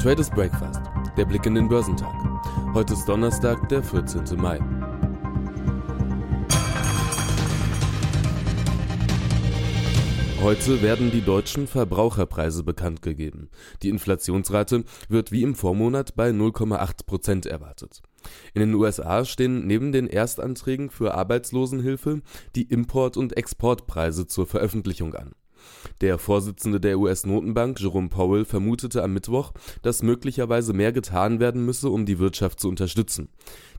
Traders Breakfast, der Blick in den Börsentag. Heute ist Donnerstag, der 14. Mai. Heute werden die deutschen Verbraucherpreise bekannt gegeben. Die Inflationsrate wird wie im Vormonat bei 0,8 Prozent erwartet. In den USA stehen neben den Erstanträgen für Arbeitslosenhilfe die Import- und Exportpreise zur Veröffentlichung an. Der Vorsitzende der US-Notenbank, Jerome Powell, vermutete am Mittwoch, dass möglicherweise mehr getan werden müsse, um die Wirtschaft zu unterstützen.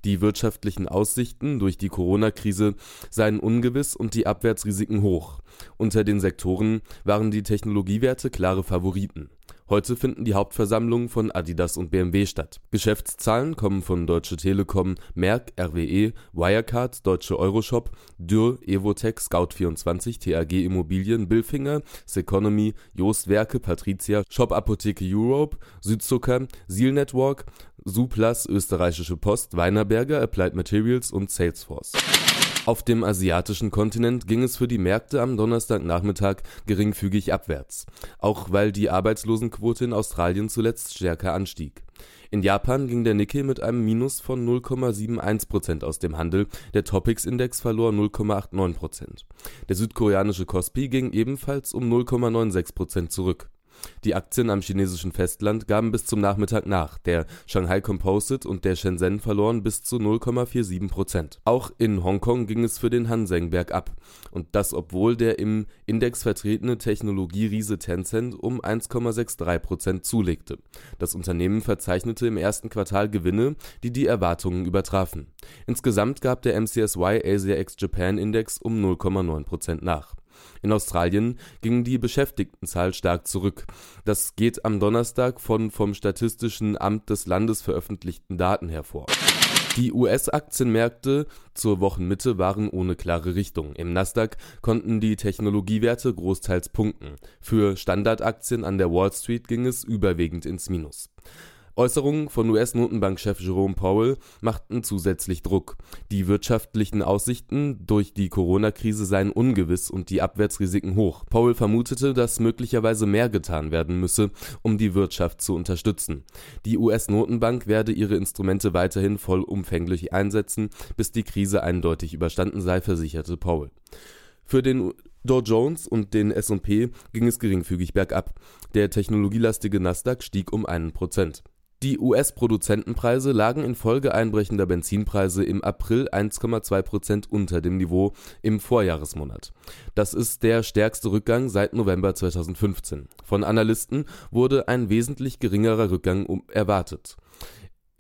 Die wirtschaftlichen Aussichten durch die Corona-Krise seien ungewiss und die Abwärtsrisiken hoch. Unter den Sektoren waren die Technologiewerte klare Favoriten Heute finden die Hauptversammlungen von Adidas und BMW statt. Geschäftszahlen kommen von Deutsche Telekom, Merck, RWE, Wirecard, Deutsche Euroshop, Dürr, Evotech, Scout24, TAG Immobilien, Bilfinger, Seconomy, Jost Werke, Patricia, Shop Apotheke Europe, Südzucker, Seal Network, Suplas, Österreichische Post, Weinerberger, Applied Materials und Salesforce. Auf dem asiatischen Kontinent ging es für die Märkte am Donnerstagnachmittag geringfügig abwärts, auch weil die Arbeitslosenquote in Australien zuletzt stärker anstieg. In Japan ging der Nikkei mit einem Minus von 0,71% aus dem Handel, der Topix-Index verlor 0,89% Der südkoreanische Kospi ging ebenfalls um 0,96% zurück die Aktien am chinesischen Festland gaben bis zum Nachmittag nach, der Shanghai Composite und der Shenzhen verloren bis zu 0,47 Prozent. Auch in Hongkong ging es für den Hang Seng bergab, und das obwohl der im Index vertretene Technologieriese Tencent um 1,63 Prozent zulegte. Das Unternehmen verzeichnete im ersten Quartal Gewinne, die die Erwartungen übertrafen. Insgesamt gab der MCSY Asia X Japan Index um 0,9 Prozent nach in Australien ging die Beschäftigtenzahl stark zurück. Das geht am Donnerstag von vom Statistischen Amt des Landes veröffentlichten Daten hervor. Die US-Aktienmärkte zur Wochenmitte waren ohne klare Richtung. Im Nasdaq konnten die Technologiewerte großteils punkten. Für Standardaktien an der Wall Street ging es überwiegend ins Minus. Äußerungen von US-Notenbankchef Jerome Powell machten zusätzlich Druck. Die wirtschaftlichen Aussichten durch die Corona-Krise seien ungewiss und die Abwärtsrisiken hoch. Powell vermutete, dass möglicherweise mehr getan werden müsse, um die Wirtschaft zu unterstützen. Die US-Notenbank werde ihre Instrumente weiterhin vollumfänglich einsetzen, bis die Krise eindeutig überstanden sei, versicherte Powell. Für den Dow Jones und den S&P ging es geringfügig bergab. Der technologielastige Nasdaq stieg um einen Prozent. Die US-Produzentenpreise lagen infolge einbrechender Benzinpreise im April 1,2 Prozent unter dem Niveau im Vorjahresmonat. Das ist der stärkste Rückgang seit November 2015. Von Analysten wurde ein wesentlich geringerer Rückgang erwartet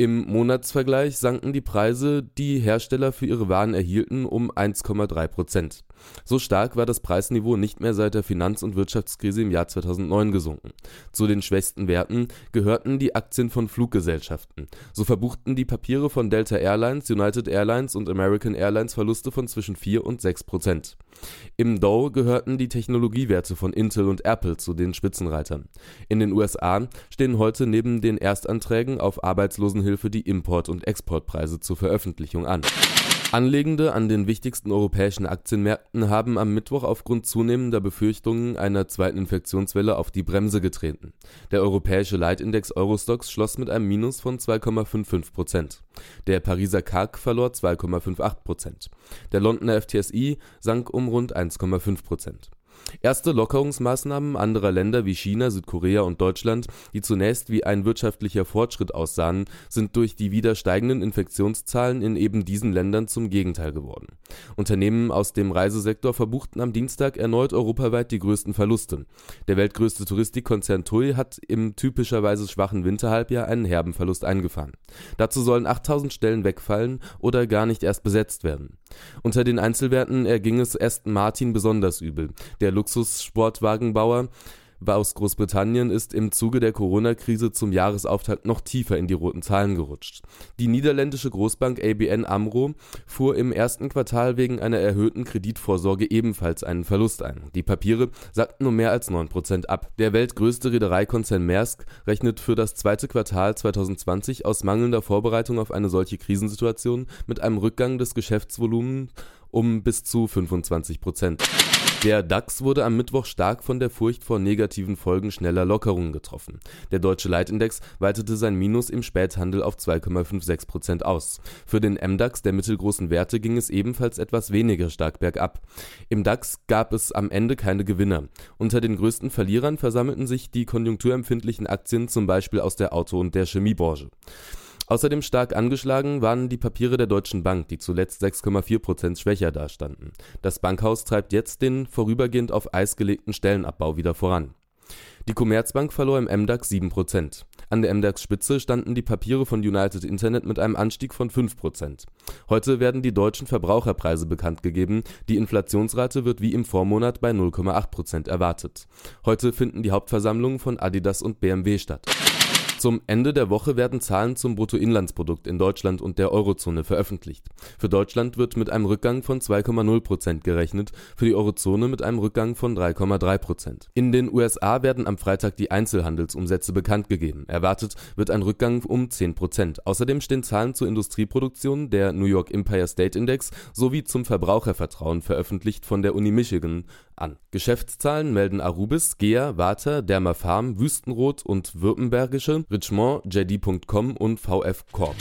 im Monatsvergleich sanken die Preise, die Hersteller für ihre Waren erhielten, um 1,3 Prozent. So stark war das Preisniveau nicht mehr seit der Finanz und Wirtschaftskrise im Jahr 2009 gesunken. Zu den schwächsten Werten gehörten die Aktien von Fluggesellschaften. So verbuchten die Papiere von Delta Airlines, United Airlines und American Airlines Verluste von zwischen 4 und 6 Prozent. Im Dow gehörten die Technologiewerte von Intel und Apple zu den Spitzenreitern. In den USA stehen heute neben den Erstanträgen auf Arbeitslosenhilfe die Import- und Exportpreise zur Veröffentlichung an. Anlegende an den wichtigsten europäischen Aktienmärkten haben am Mittwoch aufgrund zunehmender Befürchtungen einer zweiten Infektionswelle auf die Bremse getreten. Der europäische Leitindex Eurostox schloss mit einem Minus von 2,55 Prozent. Der Pariser CAC verlor 2,58 Prozent. Der Londoner FTSI sank um rund 1,5 Prozent Erste Lockerungsmaßnahmen anderer Länder wie China, Südkorea und Deutschland, die zunächst wie ein wirtschaftlicher Fortschritt aussahen, sind durch die wieder steigenden Infektionszahlen in eben diesen Ländern zum Gegenteil geworden. Unternehmen aus dem Reisesektor verbuchten am Dienstag erneut europaweit die größten Verluste. Der weltgrößte Touristikkonzern TUI hat im typischerweise schwachen Winterhalbjahr einen herben Verlust eingefahren. Dazu sollen 8000 Stellen wegfallen oder gar nicht erst besetzt werden. Unter den Einzelwerten erging es Aston Martin besonders übel. Der Luxussportwagenbauer aus Großbritannien ist im Zuge der Corona-Krise zum Jahresauftakt noch tiefer in die roten Zahlen gerutscht. Die niederländische Großbank ABN AMRO fuhr im ersten Quartal wegen einer erhöhten Kreditvorsorge ebenfalls einen Verlust ein. Die Papiere sackten um mehr als 9% ab. Der weltgrößte Reedereikonzern Maersk rechnet für das zweite Quartal 2020 aus mangelnder Vorbereitung auf eine solche Krisensituation mit einem Rückgang des Geschäftsvolumens um bis zu 25 Prozent. Der DAX wurde am Mittwoch stark von der Furcht vor negativen Folgen schneller Lockerungen getroffen. Der deutsche Leitindex weitete sein Minus im Späthandel auf 2,56% aus. Für den MDAX der mittelgroßen Werte ging es ebenfalls etwas weniger stark bergab. Im DAX gab es am Ende keine Gewinner. Unter den größten Verlierern versammelten sich die konjunkturempfindlichen Aktien zum Beispiel aus der Auto- und der Chemiebranche. Außerdem stark angeschlagen waren die Papiere der Deutschen Bank, die zuletzt 6,4% schwächer dastanden. Das Bankhaus treibt jetzt den vorübergehend auf Eis gelegten Stellenabbau wieder voran. Die Commerzbank verlor im MDAX 7% An der MDAX-Spitze standen die Papiere von United Internet mit einem Anstieg von 5% Heute werden die deutschen Verbraucherpreise bekannt gegeben. Die Inflationsrate wird wie im Vormonat bei 0,8% erwartet. Heute finden die Hauptversammlungen von Adidas und BMW statt. Zum Ende der Woche werden Zahlen zum Bruttoinlandsprodukt in Deutschland und der Eurozone veröffentlicht. Für Deutschland wird mit einem Rückgang von 2,0 Prozent gerechnet, für die Eurozone mit einem Rückgang von 3,3 Prozent. In den USA werden am Freitag die Einzelhandelsumsätze bekannt gegeben. Erwartet wird ein Rückgang um 10 Prozent. Außerdem stehen Zahlen zur Industrieproduktion, der New York Empire State Index sowie zum Verbrauchervertrauen veröffentlicht von der Uni Michigan an. Geschäftszahlen melden Arubis, Gea, Water, Dermafarm, Wüstenrot und Württembergische, Richemont, JD.com und VF Corp.